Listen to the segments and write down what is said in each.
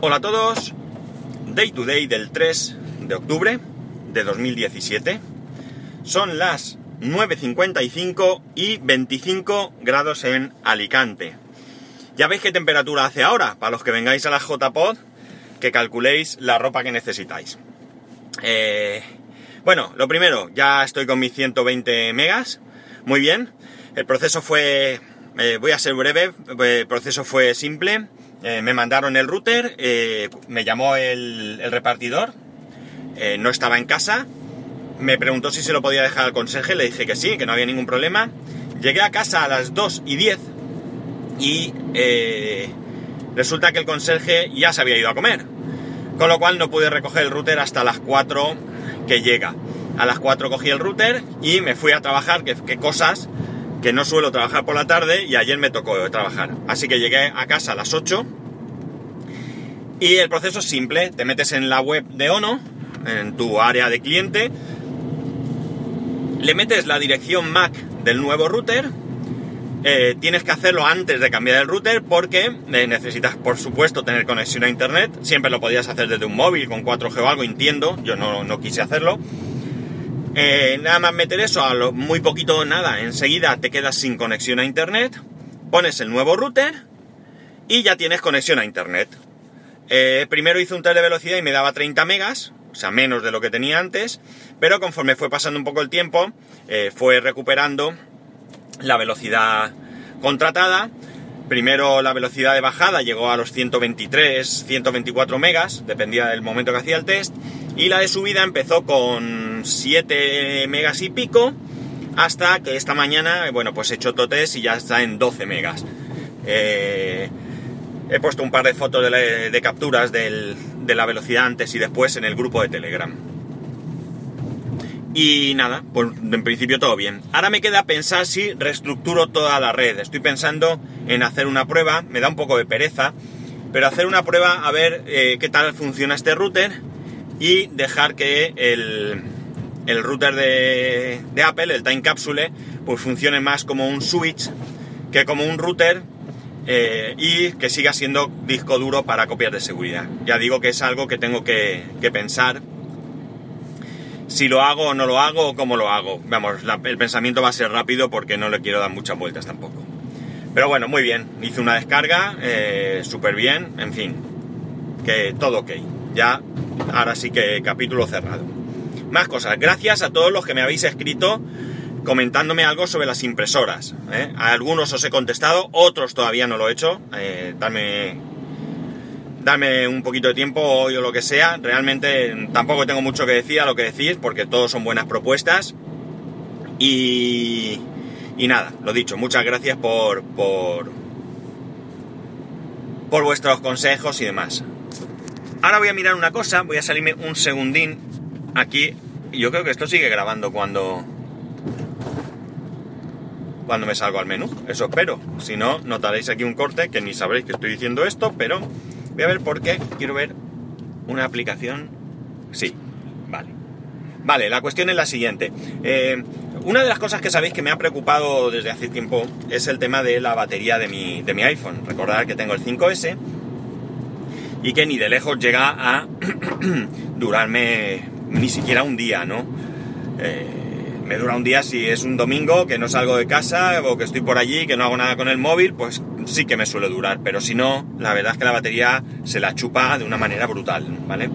Hola a todos, Day to Day del 3 de octubre de 2017. Son las 9.55 y 25 grados en Alicante. Ya veis qué temperatura hace ahora, para los que vengáis a la JPod, que calculéis la ropa que necesitáis. Eh, bueno, lo primero, ya estoy con mis 120 megas, muy bien. El proceso fue, eh, voy a ser breve, el proceso fue simple. Eh, me mandaron el router, eh, me llamó el, repartidor, no estaba en casa, me preguntó si se lo podía dejar al conserje, le dije que sí, que no había ningún problema. Llegué a casa a las 2 y 10 y resulta que el conserje ya se había ido a comer, con lo cual no pude recoger el router hasta las 4 que llega. A las 4 cogí el router y me fui a trabajar, que, que cosas que no suelo trabajar por la tarde y ayer me tocó trabajar. Así que llegué a casa a las 8 y el proceso es simple, te metes en la web de Ono, en tu área de cliente, le metes la dirección MAC del nuevo router, eh, tienes que hacerlo antes de cambiar el router porque eh, necesitas, por supuesto, tener conexión a internet. Siempre lo podías hacer desde un móvil con 4G o algo, entiendo. Yo no, no quise hacerlo. Eh, nada más meter eso, a lo muy poquito nada, enseguida te quedas sin conexión a internet, pones el nuevo router y ya tienes conexión a internet. Eh, primero hice un test de velocidad y me daba 30 megas, o sea, menos de lo que tenía antes, pero conforme fue pasando un poco el tiempo, eh, fue recuperando la velocidad contratada. Primero la velocidad de bajada llegó a los 123, 124 megas, dependía del momento que hacía el test, y la de subida empezó con 7 megas y pico, hasta que esta mañana, bueno, pues he hecho otro test y ya está en 12 megas. Eh, he puesto un par de fotos de, capturas de la velocidad antes y después en el grupo de Telegram. Y nada, pues en principio todo bien. Ahora me queda pensar si reestructuro toda la red. Estoy pensando en hacer una prueba, me da un poco de pereza, pero hacer una prueba a ver eh, qué tal funciona este router y dejar que el, el router de, Apple, el Time Capsule, pues funcione más como un switch que como un router eh, y que siga siendo disco duro para copias de seguridad. Ya digo que es algo que tengo que, pensar si lo hago o no lo hago o cómo lo hago. Vamos, el pensamiento va a ser rápido porque no le quiero dar muchas vueltas tampoco. Pero bueno, muy bien. Hice una descarga, eh, súper bien, en fin. Que todo ok. Ya, ahora sí que capítulo cerrado. Más cosas. Gracias a todos los que me habéis escrito comentándome algo sobre las impresoras. ¿eh? A algunos os he contestado, otros todavía no lo he hecho. Eh, dame, dame un poquito de tiempo hoy o lo que sea. Realmente tampoco tengo mucho que decir a lo que decís porque todos son buenas propuestas. Y, y nada, lo dicho, muchas gracias por, por, por vuestros consejos y demás. Ahora voy a mirar una cosa, voy a salirme un segundín aquí. Yo creo que esto sigue grabando cuando, cuando me salgo al menú. Eso espero. Si no, notaréis aquí un corte que ni sabréis que estoy diciendo esto, pero voy a ver por qué. Quiero ver una aplicación. Sí, vale. Vale, la cuestión es la siguiente. Eh, una de las cosas que sabéis que me ha preocupado desde hace tiempo es el tema de la batería de mi, de mi iPhone. Recordad que tengo el 5S y que ni de lejos llega a durarme ni siquiera un día, ¿no? Eh, me dura un día si es un domingo, que no salgo de casa o que estoy por allí, que no hago nada con el móvil, pues sí que me suele durar, pero si no, la verdad es que la batería se la chupa de una manera brutal, ¿vale?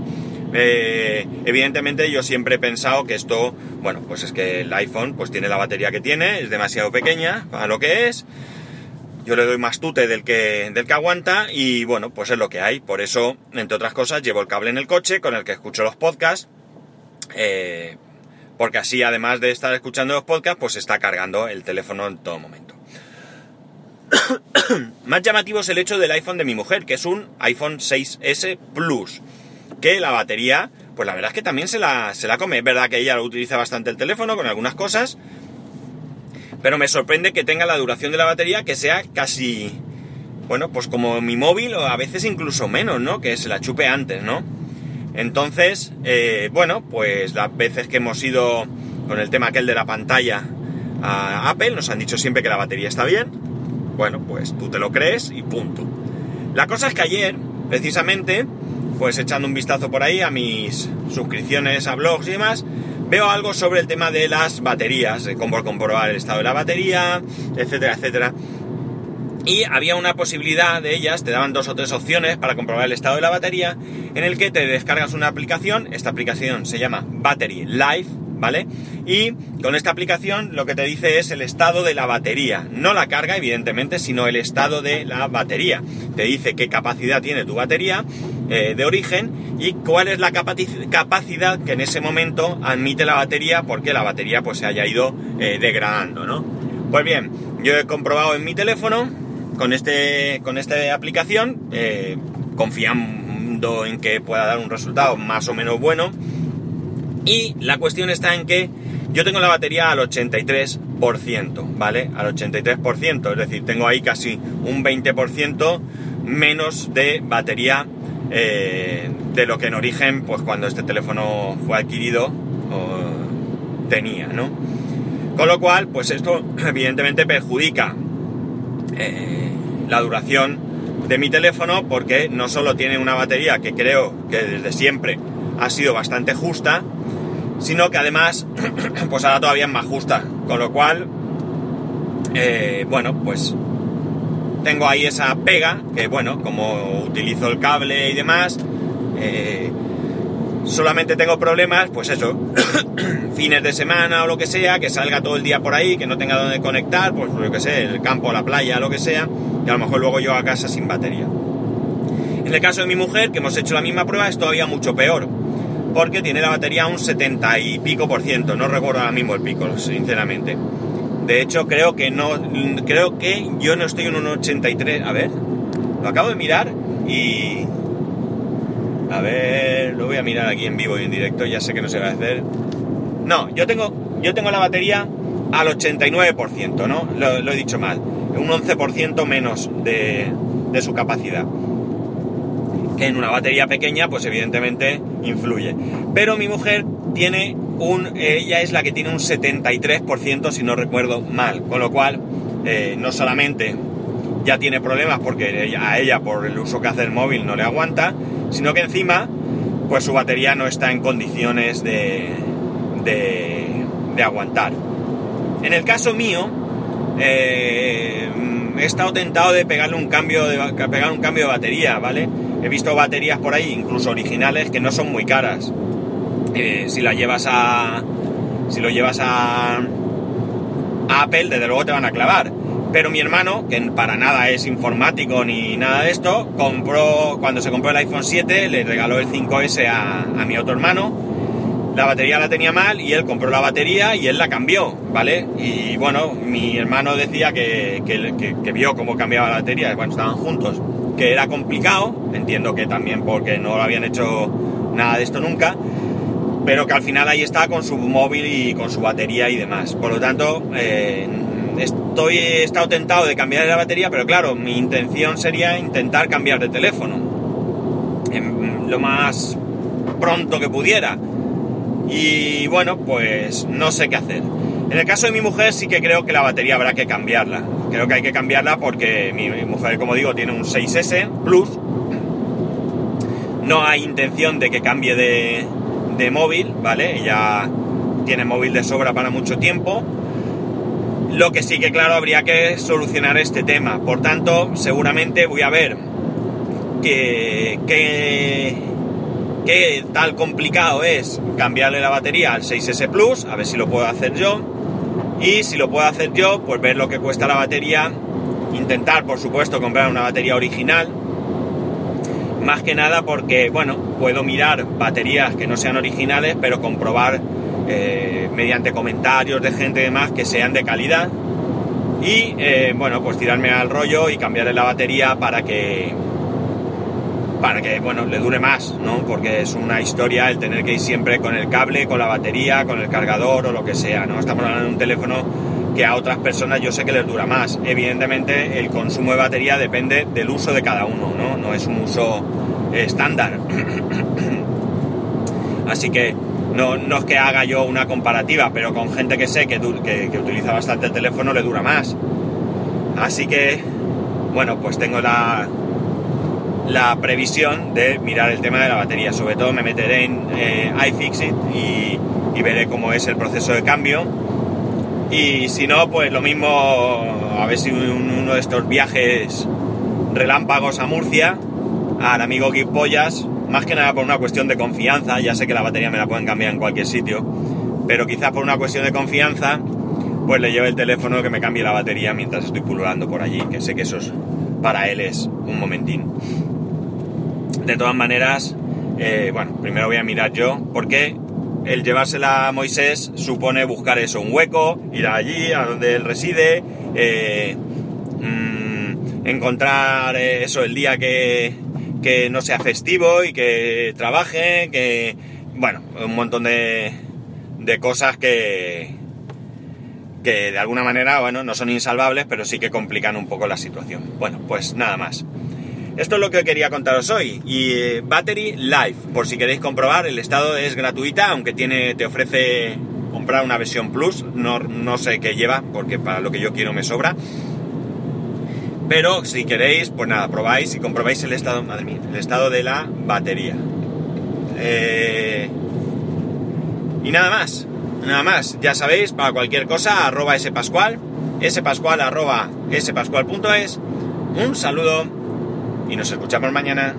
Eh, evidentemente yo siempre he pensado que esto, bueno, pues es que el iPhone pues tiene la batería que tiene, es demasiado pequeña para lo que es, yo le doy más tute del que, del que aguanta y bueno, pues es lo que hay. Por eso, entre otras cosas, llevo el cable en el coche con el que escucho los podcasts. Eh, porque así, además de estar escuchando los podcasts, pues está cargando el teléfono en todo momento. más llamativo es el hecho del iPhone de mi mujer, que es un iPhone 6S Plus. Que la batería, pues la verdad es que también se la, se la come. Es verdad que ella lo utiliza bastante el teléfono con algunas cosas pero me sorprende que tenga la duración de la batería que sea casi, bueno, pues como mi móvil o a veces incluso menos, ¿no? Que se la chupe antes, ¿no? Entonces, eh, bueno, pues las veces que hemos ido con el tema aquel de la pantalla a Apple, nos han dicho siempre que la batería está bien. Bueno, pues tú te lo crees y punto. La cosa es que ayer precisamente, pues echando un vistazo por ahí a mis suscripciones a blogs y demás, veo algo sobre el tema de las baterías, cómo comprobar el estado de la batería, etcétera, etcétera. Y había una posibilidad de ellas, te daban dos o tres opciones para comprobar el estado de la batería, en el que te descargas una aplicación, esta aplicación se llama Battery Life, ¿vale? Y con esta aplicación lo que te dice es el estado de la batería, no la carga evidentemente, sino el estado de la batería. Te dice qué capacidad tiene tu batería eh, de origen y cuál es la capacidad que en ese momento admite la batería porque la batería pues se haya ido eh, degradando, ¿no? Pues bien, yo he comprobado en mi teléfono con, este, con esta aplicación, eh, confiando en que pueda dar un resultado más o menos bueno, y la cuestión está en que yo tengo la batería al 83%, ¿vale? Al 83%, es decir, tengo ahí casi un 20% menos de batería eh, de lo que en origen, pues cuando este teléfono fue adquirido, tenía, ¿no? Con lo cual, pues esto evidentemente perjudica eh, la duración de mi teléfono porque no solo tiene una batería que creo que desde siempre ha sido bastante justa, sino que además, pues ahora todavía es más justa, con lo cual, eh, bueno, pues tengo ahí esa pega, que bueno, como utilizo el cable y demás, eh, solamente tengo problemas, pues eso, fines de semana o lo que sea, que salga todo el día por ahí, que no tenga donde conectar, pues lo que sé, el campo, la playa, lo que sea, que a lo mejor luego yo a casa sin batería. En el caso de mi mujer, que hemos hecho la misma prueba, es todavía mucho peor porque tiene la batería un 70 y pico por ciento, no recuerdo ahora mismo el pico, sinceramente. De hecho, creo que no, creo que yo no estoy en un 83, a ver, lo acabo de mirar y... A ver, lo voy a mirar aquí en vivo y en directo, ya sé que no se va a hacer. No, yo tengo, yo tengo la batería al 89%, ¿no? Lo, he dicho mal, un 11% menos de, su capacidad que en una batería pequeña pues evidentemente influye. Pero mi mujer tiene un, ella es la que tiene un 73% si no recuerdo mal, con lo cual eh, no solamente ya tiene problemas porque a ella por el uso que hace el móvil no le aguanta, sino que encima pues su batería no está en condiciones de, de, aguantar. En el caso mío, eh, he estado tentado de pegarle un cambio de pegar un cambio de batería, ¿vale? He visto baterías por ahí, incluso originales, que no son muy caras. Eh, si la llevas a. Si lo llevas a. Apple, desde luego te van a clavar. Pero mi hermano, que para nada es informático ni nada de esto, compró. Cuando se compró el iPhone 7, le regaló el 5S a, mi otro hermano. La batería la tenía mal y él compró la batería y él la cambió, ¿vale? Y bueno, mi hermano decía que, que vio cómo cambiaba la batería cuando estaban juntos que era complicado, entiendo que también porque no lo habían hecho nada de esto nunca, pero que al final ahí está con su móvil y con su batería y demás. Por lo tanto, eh, estoy, he estado tentado de cambiar la batería, pero claro, mi intención sería intentar cambiar de teléfono lo más pronto que pudiera. Y bueno, pues no sé qué hacer. En el caso de mi mujer sí que creo que la batería habrá que cambiarla. Creo que hay que cambiarla porque mi mujer, como digo, tiene un 6S Plus. No hay intención de que cambie de, de móvil, ¿vale? Ella tiene móvil de sobra para mucho tiempo. Lo que sí que, claro, habría que solucionar este tema. Por tanto, seguramente voy a ver que, que, que tal complicado es cambiarle la batería al 6S Plus, a ver si lo puedo hacer yo y si lo puedo hacer yo, pues ver lo que cuesta la batería, intentar por supuesto comprar una batería original, más que nada porque, bueno, puedo mirar baterías que no sean originales, pero comprobar eh, mediante comentarios de gente y demás que sean de calidad y, eh, bueno, pues tirarme al rollo y cambiarle la batería para que para que, bueno, le dure más, ¿no? Porque es una historia el tener que ir siempre con el cable, con la batería, con el cargador o lo que sea, ¿no? Estamos hablando de un teléfono que a otras personas yo sé que les dura más. Evidentemente el consumo de batería depende del uso de cada uno, ¿no? No es un uso estándar. Así que no, no, es que haga yo una comparativa, pero con gente que sé que, que, que utiliza bastante el teléfono le dura más. Así que, bueno, pues tengo la, la previsión de mirar el tema de la batería. Sobre todo me meteré en eh, iFixit y, y veré cómo es el proceso de cambio. Y si no, pues lo mismo, a ver si uno de estos viajes relámpagos a Murcia, al amigo Pollas, más que nada por una cuestión de confianza, ya sé que la batería me la pueden cambiar en cualquier sitio, pero quizás por una cuestión de confianza, pues le lleve el teléfono que me cambie la batería mientras estoy pululando por allí, que sé que eso es, para él es un momentín. De todas maneras, eh, bueno, primero voy a mirar yo, porque el llevársela a Moisés supone buscar eso, un hueco, ir allí, a donde él reside, eh, mm, encontrar eh, eso el día que, que no sea festivo y que trabaje, que, bueno, un montón de, de cosas que, que de alguna manera, bueno, no son insalvables, pero sí que complican un poco la situación. Bueno, pues nada más. Esto es lo que quería contaros hoy. Y eh, Battery Life, por si queréis comprobar, el estado es gratuita, aunque tiene, te ofrece comprar una versión Plus. No, no sé qué lleva, porque para lo que yo quiero me sobra. Pero si queréis, pues nada, probáis y comprobáis el estado, madre mía, el estado de la batería. Eh, y nada más, nada más. Ya sabéis, para cualquier cosa, arroba spascual, spascual arroba spascual.es. Un saludo y nos escuchamos mañana.